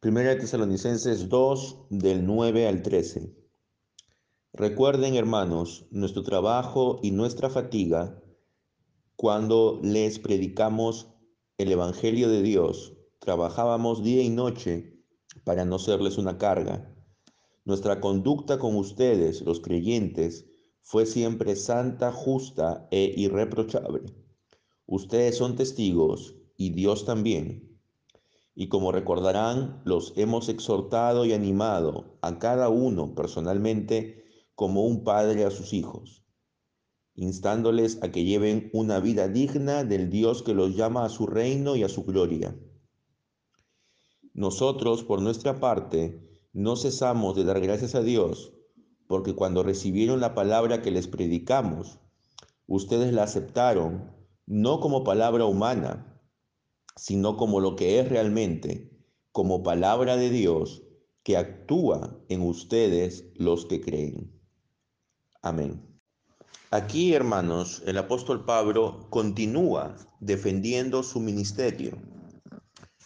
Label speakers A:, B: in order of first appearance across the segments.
A: Primera de Tesalonicenses 2, del 9 al 13. Recuerden, hermanos, nuestro trabajo y nuestra fatiga cuando les predicamos el Evangelio de Dios. Trabajábamos día y noche para no serles una carga. Nuestra conducta con ustedes, los creyentes, fue siempre santa, justa e irreprochable. Ustedes son testigos y Dios también. Y como recordarán, los hemos exhortado y animado a cada uno personalmente como un padre a sus hijos, instándoles a que lleven una vida digna del Dios que los llama a su reino y a su gloria. Nosotros, por nuestra parte, no cesamos de dar gracias a Dios, porque cuando recibieron la palabra que les predicamos, ustedes la aceptaron no como palabra humana, sino como lo que es realmente, como palabra de Dios que actúa en ustedes los que creen. Amén. Aquí, hermanos, el apóstol Pablo continúa defendiendo su ministerio.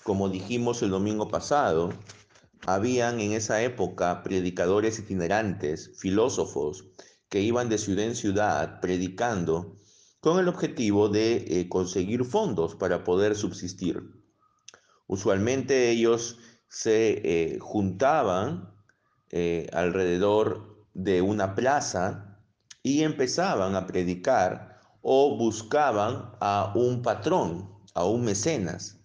A: Como dijimos el domingo pasado, habían en esa época predicadores itinerantes, filósofos, que iban de ciudad en ciudad predicando con el objetivo de eh, conseguir fondos para poder subsistir. Usualmente ellos se eh, juntaban eh, alrededor de una plaza y empezaban a predicar o buscaban a un patrón, a un mecenas,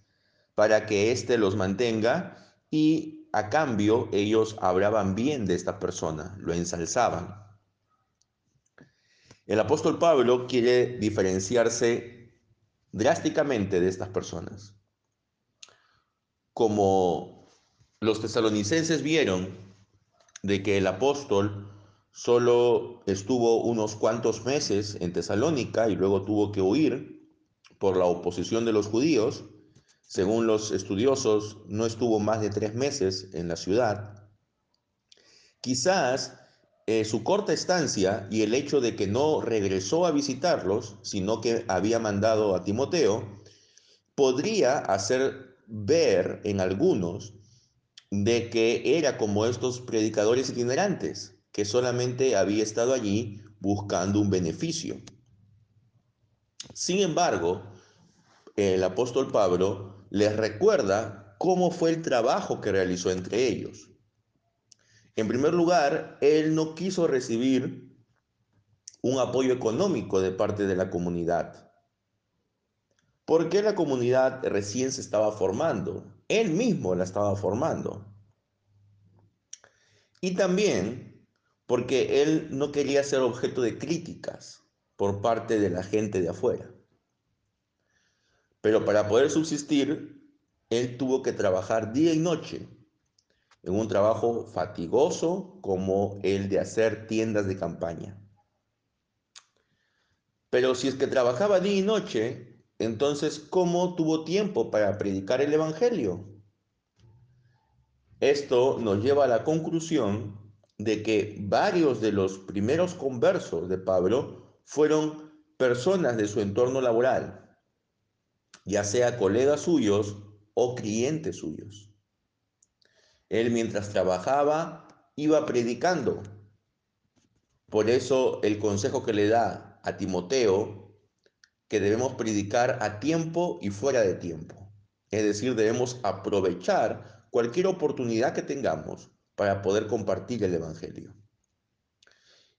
A: para que éste los mantenga y a cambio ellos hablaban bien de esta persona, lo ensalzaban. El apóstol Pablo quiere diferenciarse drásticamente de estas personas. Como los tesalonicenses vieron de que el apóstol solo estuvo unos cuantos meses en Tesalónica y luego tuvo que huir por la oposición de los judíos, según los estudiosos, no estuvo más de tres meses en la ciudad. Quizás eh, su corta estancia y el hecho de que no regresó a visitarlos, sino que había mandado a Timoteo, podría hacer ver en algunos de que era como estos predicadores itinerantes, que solamente había estado allí buscando un beneficio. Sin embargo, el apóstol Pablo les recuerda cómo fue el trabajo que realizó entre ellos. En primer lugar, él no quiso recibir un apoyo económico de parte de la comunidad. Porque la comunidad recién se estaba formando. Él mismo la estaba formando. Y también porque él no quería ser objeto de críticas por parte de la gente de afuera. Pero para poder subsistir, él tuvo que trabajar día y noche en un trabajo fatigoso como el de hacer tiendas de campaña. Pero si es que trabajaba día y noche, entonces ¿cómo tuvo tiempo para predicar el Evangelio? Esto nos lleva a la conclusión de que varios de los primeros conversos de Pablo fueron personas de su entorno laboral, ya sea colegas suyos o clientes suyos. Él mientras trabajaba iba predicando. Por eso el consejo que le da a Timoteo, que debemos predicar a tiempo y fuera de tiempo. Es decir, debemos aprovechar cualquier oportunidad que tengamos para poder compartir el Evangelio.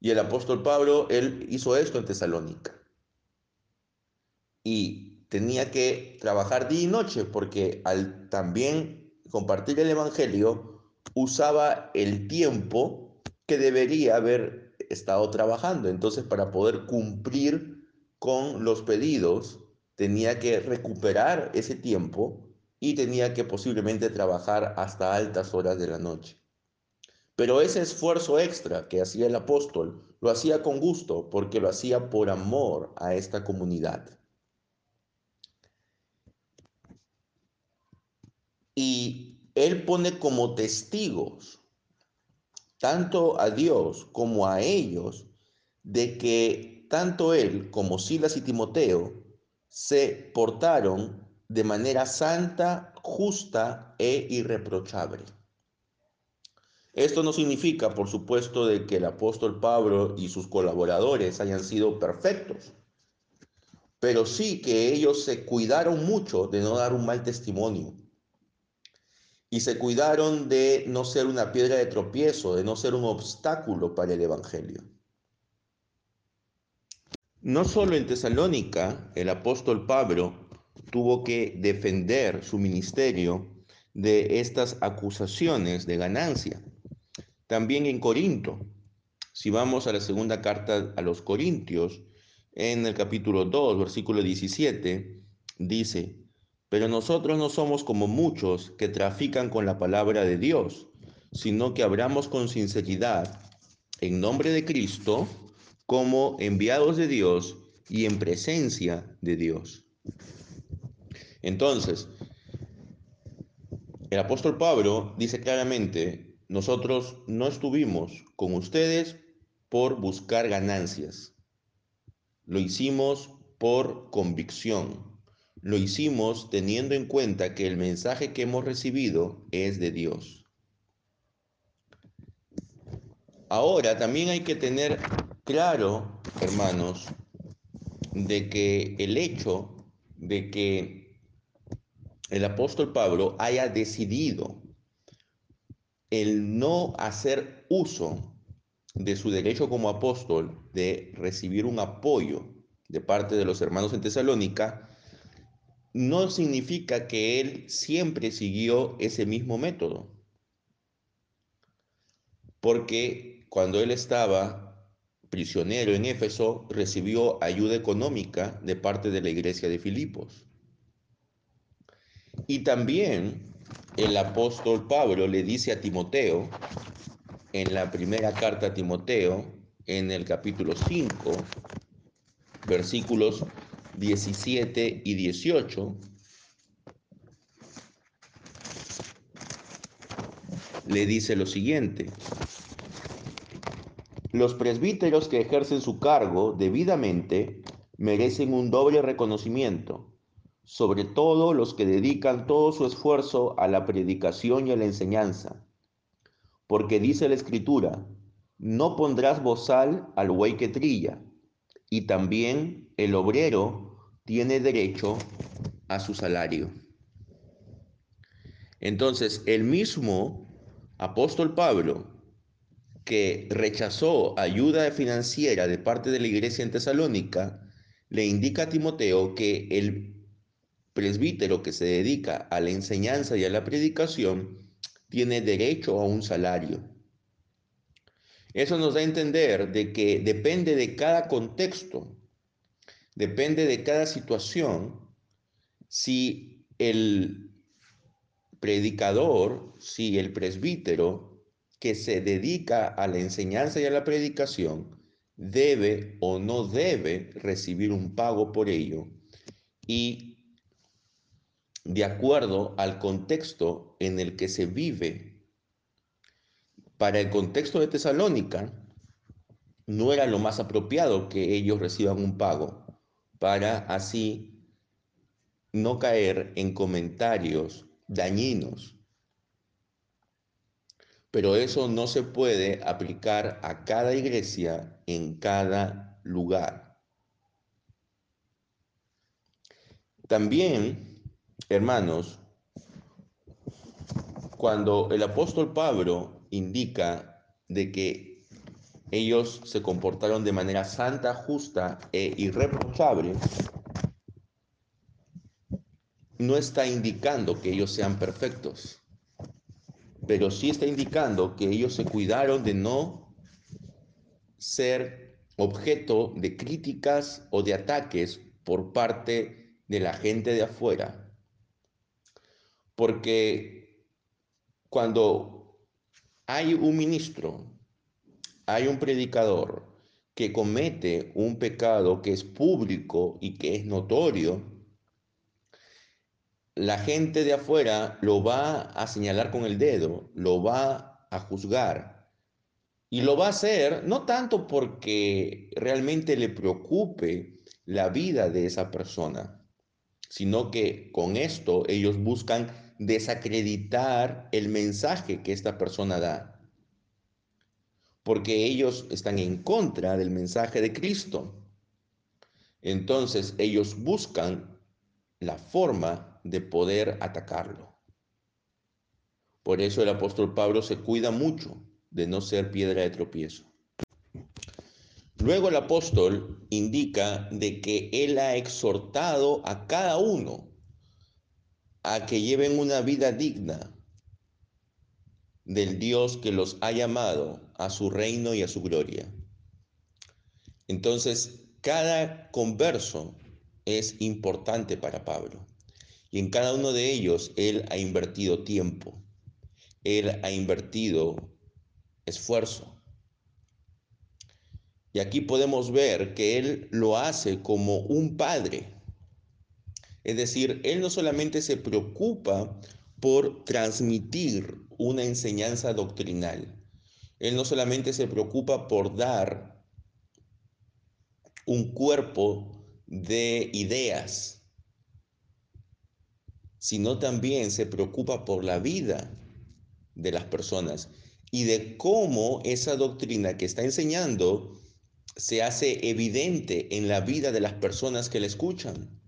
A: Y el apóstol Pablo, él hizo esto en Tesalónica. Y tenía que trabajar día y noche porque al también compartir el Evangelio, usaba el tiempo que debería haber estado trabajando. Entonces, para poder cumplir con los pedidos, tenía que recuperar ese tiempo y tenía que posiblemente trabajar hasta altas horas de la noche. Pero ese esfuerzo extra que hacía el apóstol lo hacía con gusto porque lo hacía por amor a esta comunidad. Y él pone como testigos tanto a Dios como a ellos de que tanto él como Silas y Timoteo se portaron de manera santa, justa e irreprochable. Esto no significa, por supuesto, de que el apóstol Pablo y sus colaboradores hayan sido perfectos, pero sí que ellos se cuidaron mucho de no dar un mal testimonio y se cuidaron de no ser una piedra de tropiezo, de no ser un obstáculo para el Evangelio. No solo en Tesalónica el apóstol Pablo tuvo que defender su ministerio de estas acusaciones de ganancia, también en Corinto. Si vamos a la segunda carta a los Corintios, en el capítulo 2, versículo 17, dice, pero nosotros no somos como muchos que trafican con la palabra de Dios, sino que hablamos con sinceridad en nombre de Cristo como enviados de Dios y en presencia de Dios. Entonces, el apóstol Pablo dice claramente, nosotros no estuvimos con ustedes por buscar ganancias, lo hicimos por convicción, lo hicimos teniendo en cuenta que el mensaje que hemos recibido es de Dios. Ahora también hay que tener claro, hermanos, de que el hecho de que el apóstol Pablo haya decidido el no hacer uso de su derecho como apóstol de recibir un apoyo de parte de los hermanos en Tesalónica, no significa que él siempre siguió ese mismo método. Porque cuando él estaba prisionero en Éfeso, recibió ayuda económica de parte de la iglesia de Filipos. Y también el apóstol Pablo le dice a Timoteo, en la primera carta a Timoteo, en el capítulo 5, versículos 17 y 18, le dice lo siguiente. Los presbíteros que ejercen su cargo debidamente merecen un doble reconocimiento, sobre todo los que dedican todo su esfuerzo a la predicación y a la enseñanza. Porque dice la escritura, no pondrás bozal al buey que trilla, y también el obrero tiene derecho a su salario. Entonces, el mismo apóstol Pablo, que rechazó ayuda financiera de parte de la iglesia en Tesalónica, le indica a Timoteo que el presbítero que se dedica a la enseñanza y a la predicación tiene derecho a un salario. Eso nos da a entender de que depende de cada contexto Depende de cada situación si el predicador, si el presbítero que se dedica a la enseñanza y a la predicación debe o no debe recibir un pago por ello y de acuerdo al contexto en el que se vive. Para el contexto de Tesalónica, no era lo más apropiado que ellos reciban un pago, para así no caer en comentarios dañinos. Pero eso no se puede aplicar a cada iglesia en cada lugar. También, hermanos, cuando el apóstol Pablo indica de que ellos se comportaron de manera santa, justa e irreprochable, no está indicando que ellos sean perfectos, pero sí está indicando que ellos se cuidaron de no ser objeto de críticas o de ataques por parte de la gente de afuera. Porque cuando hay un ministro hay un predicador que comete un pecado que es público y que es notorio, la gente de afuera lo va a señalar con el dedo, lo va a juzgar. Y lo va a hacer no tanto porque realmente le preocupe la vida de esa persona, sino que con esto ellos buscan desacreditar el mensaje que esta persona da, porque ellos están en contra del mensaje de Cristo. Entonces ellos buscan la forma de poder atacarlo. Por eso el apóstol Pablo se cuida mucho de no ser piedra de tropiezo. Luego el apóstol indica de que él ha exhortado a cada uno a que lleven una vida digna del Dios que los ha llamado a su reino y a su gloria. Entonces, cada converso es importante para Pablo. Y en cada uno de ellos él ha invertido tiempo, él ha invertido esfuerzo. Y aquí podemos ver que él lo hace como un padre. Es decir, él no solamente se preocupa por transmitir una enseñanza doctrinal, él no solamente se preocupa por dar un cuerpo de ideas, sino también se preocupa por la vida de las personas y de cómo esa doctrina que está enseñando se hace evidente en la vida de las personas que le escuchan.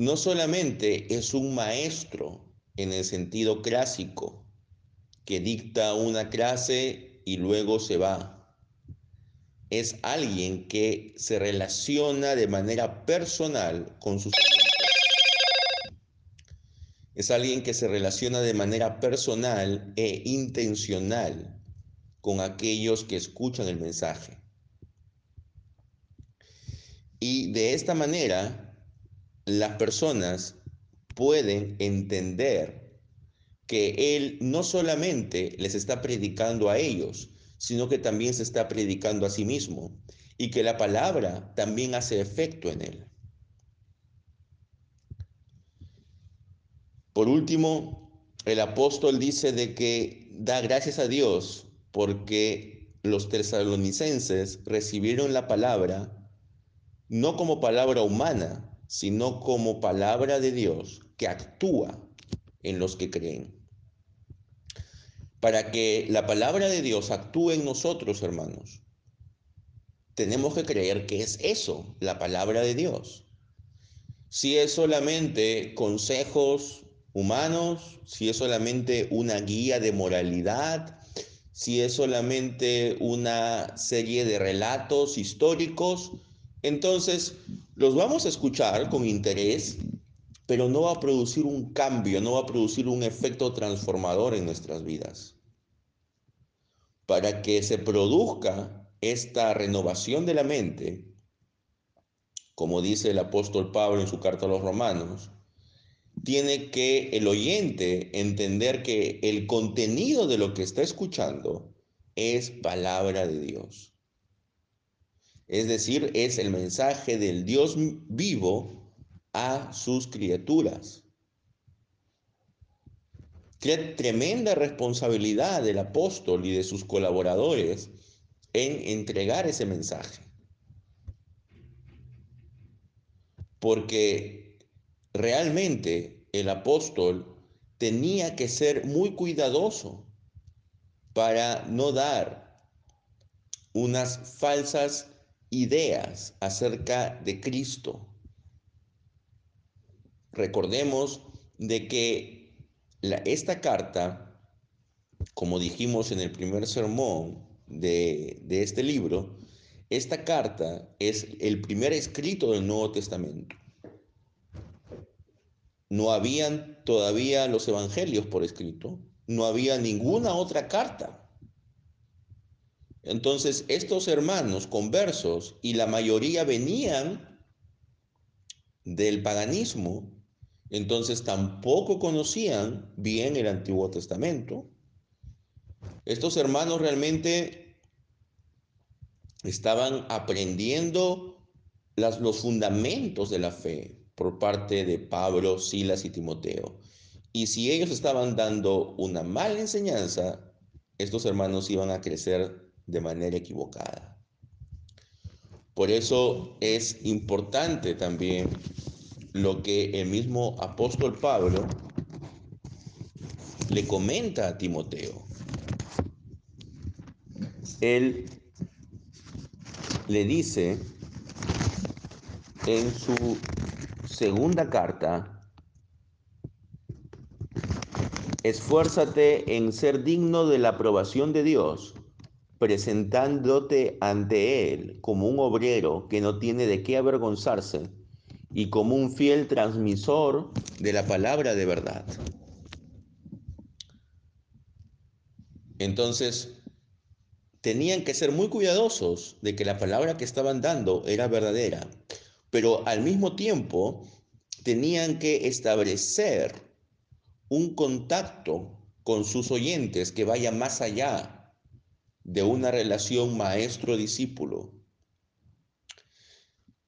A: No solamente es un maestro en el sentido clásico que dicta una clase y luego se va. Es alguien que se relaciona de manera personal con sus es alguien que se relaciona de manera personal e intencional con aquellos que escuchan el mensaje. Y de esta manera, las personas pueden entender que Él no solamente les está predicando a ellos, sino que también se está predicando a sí mismo y que la palabra también hace efecto en Él. Por último, el apóstol dice de que da gracias a Dios porque los tesalonicenses recibieron la palabra no como palabra humana, sino como palabra de Dios que actúa en los que creen. Para que la palabra de Dios actúe en nosotros, hermanos, tenemos que creer que es eso, la palabra de Dios. Si es solamente consejos humanos, si es solamente una guía de moralidad, si es solamente una serie de relatos históricos, entonces los vamos a escuchar con interés, pero no va a producir un cambio, no va a producir un efecto transformador en nuestras vidas. Para que se produzca esta renovación de la mente, como dice el apóstol Pablo en su carta a los romanos, tiene que el oyente entender que el contenido de lo que está escuchando es palabra de Dios. Es decir, es el mensaje del Dios vivo a sus criaturas. Qué tremenda responsabilidad del apóstol y de sus colaboradores en entregar ese mensaje. Porque realmente el apóstol tenía que ser muy cuidadoso para no dar unas falsas ideas acerca de Cristo. Recordemos de que esta carta, como dijimos en el primer sermón de, de este libro, esta carta es el primer escrito del Nuevo Testamento. No habían todavía los evangelios por escrito, no había ninguna otra carta. Entonces, estos hermanos conversos, y la mayoría venían del paganismo, entonces tampoco conocían bien el Antiguo Testamento. Estos hermanos realmente estaban aprendiendo los fundamentos de la fe, por parte de Pablo, Silas y Timoteo. Y si ellos estaban dando una mala enseñanza, estos hermanos iban a crecer de manera equivocada. Por eso es importante también lo que el mismo apóstol Pablo le comenta a Timoteo. Él le dice en su segunda carta, esfuérzate en ser digno de la aprobación de Dios, presentándote ante Él como un obrero que no tiene de qué avergonzarse y como un fiel transmisor de la palabra de verdad. Entonces, tenían que ser muy cuidadosos de que la palabra que estaban dando era verdadera, pero al mismo tiempo tenían que establecer un contacto con sus oyentes que vaya más allá de una relación maestro-discípulo.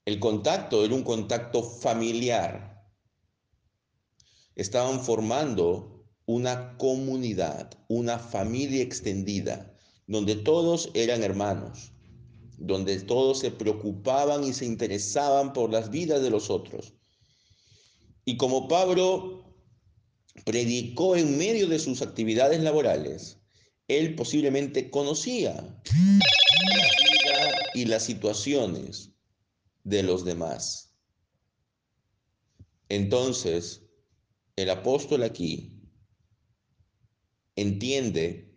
A: El contacto era un contacto familiar. Estaban formando una comunidad, una familia extendida, donde todos eran hermanos, donde todos se preocupaban y se interesaban por las vidas de los otros. Y como Pablo predicó en medio de sus actividades laborales, él posiblemente conocía la vida y las situaciones de los demás. Entonces, el apóstol aquí entiende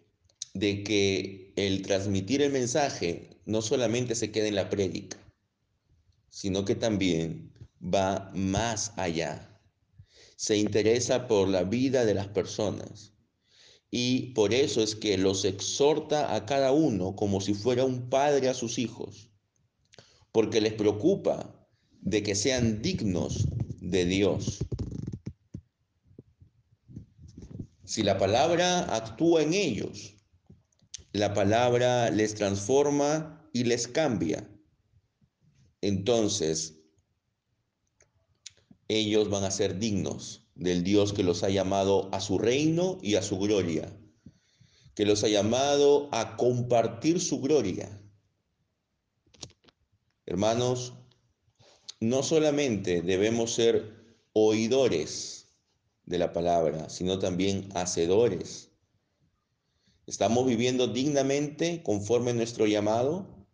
A: de que el transmitir el mensaje no solamente se queda en la prédica, sino que también va más allá. Se interesa por la vida de las personas. Y por eso es que los exhorta a cada uno como si fuera un padre a sus hijos porque les preocupa de que sean dignos de Dios. Si la palabra actúa en ellos, la palabra les transforma y les cambia, entonces ellos van a ser dignos del Dios que los ha llamado a su reino y a su gloria, que los ha llamado a compartir su gloria Hermanos, no solamente debemos ser oidores de la palabra, sino también hacedores. ¿Estamos viviendo dignamente conforme a nuestro llamado?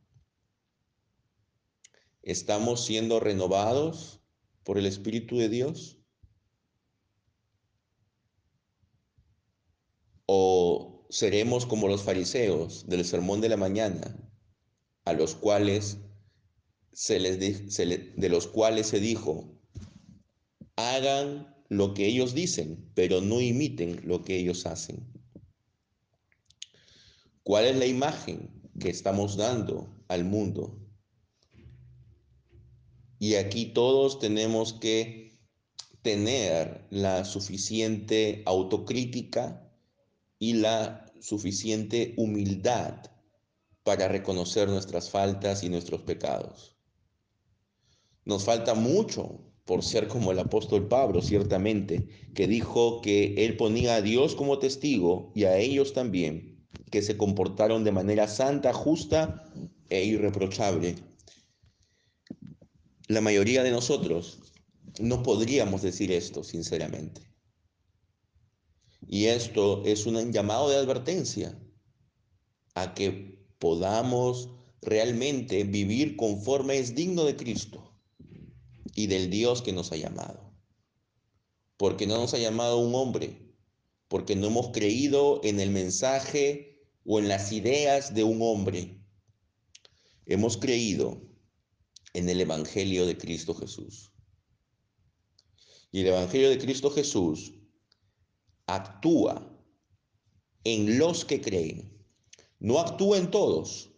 A: ¿Estamos siendo renovados por el Espíritu de Dios? ¿O seremos como los fariseos del sermón de la mañana, a los cuales se les de los cuales se dijo, hagan lo que ellos dicen, pero no imiten lo que ellos hacen. ¿Cuál es la imagen que estamos dando al mundo? Y aquí todos tenemos que tener la suficiente autocrítica y la suficiente humildad para reconocer nuestras faltas y nuestros pecados. Nos falta mucho por ser como el apóstol Pablo, ciertamente, que dijo que él ponía a Dios como testigo y a ellos también, que se comportaron de manera santa, justa e irreprochable. La mayoría de nosotros no podríamos decir esto, sinceramente. Y esto es un llamado de advertencia a que podamos realmente vivir conforme es digno de Cristo y del Dios que nos ha llamado. Porque no nos ha llamado un hombre, porque no hemos creído en el mensaje o en las ideas de un hombre. Hemos creído en el Evangelio de Cristo Jesús. Y el Evangelio de Cristo Jesús actúa en los que creen. No actúa en todos.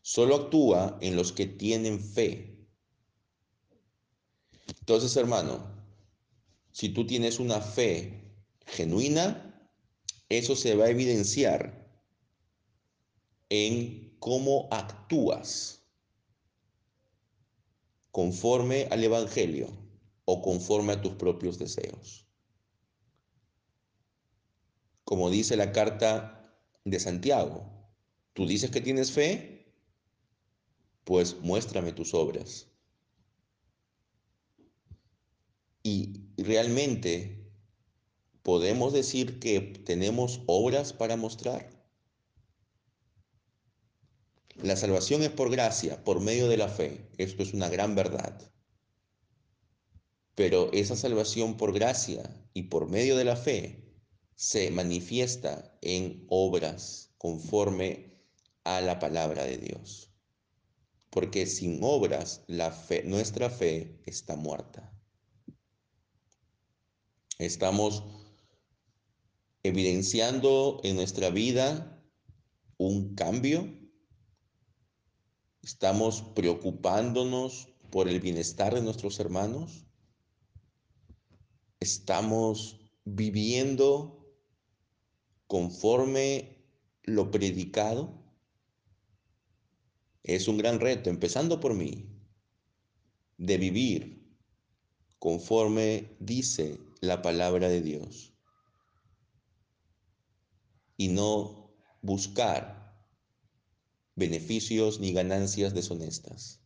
A: Solo actúa en los que tienen fe entonces, hermano, si tú tienes una fe genuina, eso se va a evidenciar en cómo actúas conforme al Evangelio o conforme a tus propios deseos. Como dice la carta de Santiago, tú dices que tienes fe, pues muéstrame tus obras. Y realmente podemos decir que tenemos obras para mostrar. La salvación es por gracia, por medio de la fe. Esto es una gran verdad. Pero esa salvación por gracia y por medio de la fe se manifiesta en obras conforme a la palabra de Dios. Porque sin obras nuestra fe está muerta. Estamos evidenciando en nuestra vida un cambio. Estamos preocupándonos por el bienestar de nuestros hermanos. Estamos viviendo conforme lo predicado. Es un gran reto, empezando por mí, de vivir conforme dice la palabra de Dios y no buscar beneficios ni ganancias deshonestas.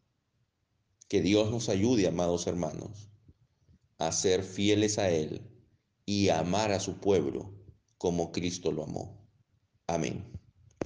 A: Que Dios nos ayude, amados hermanos, a ser fieles a Él y a amar a su pueblo como Cristo lo amó. Amén.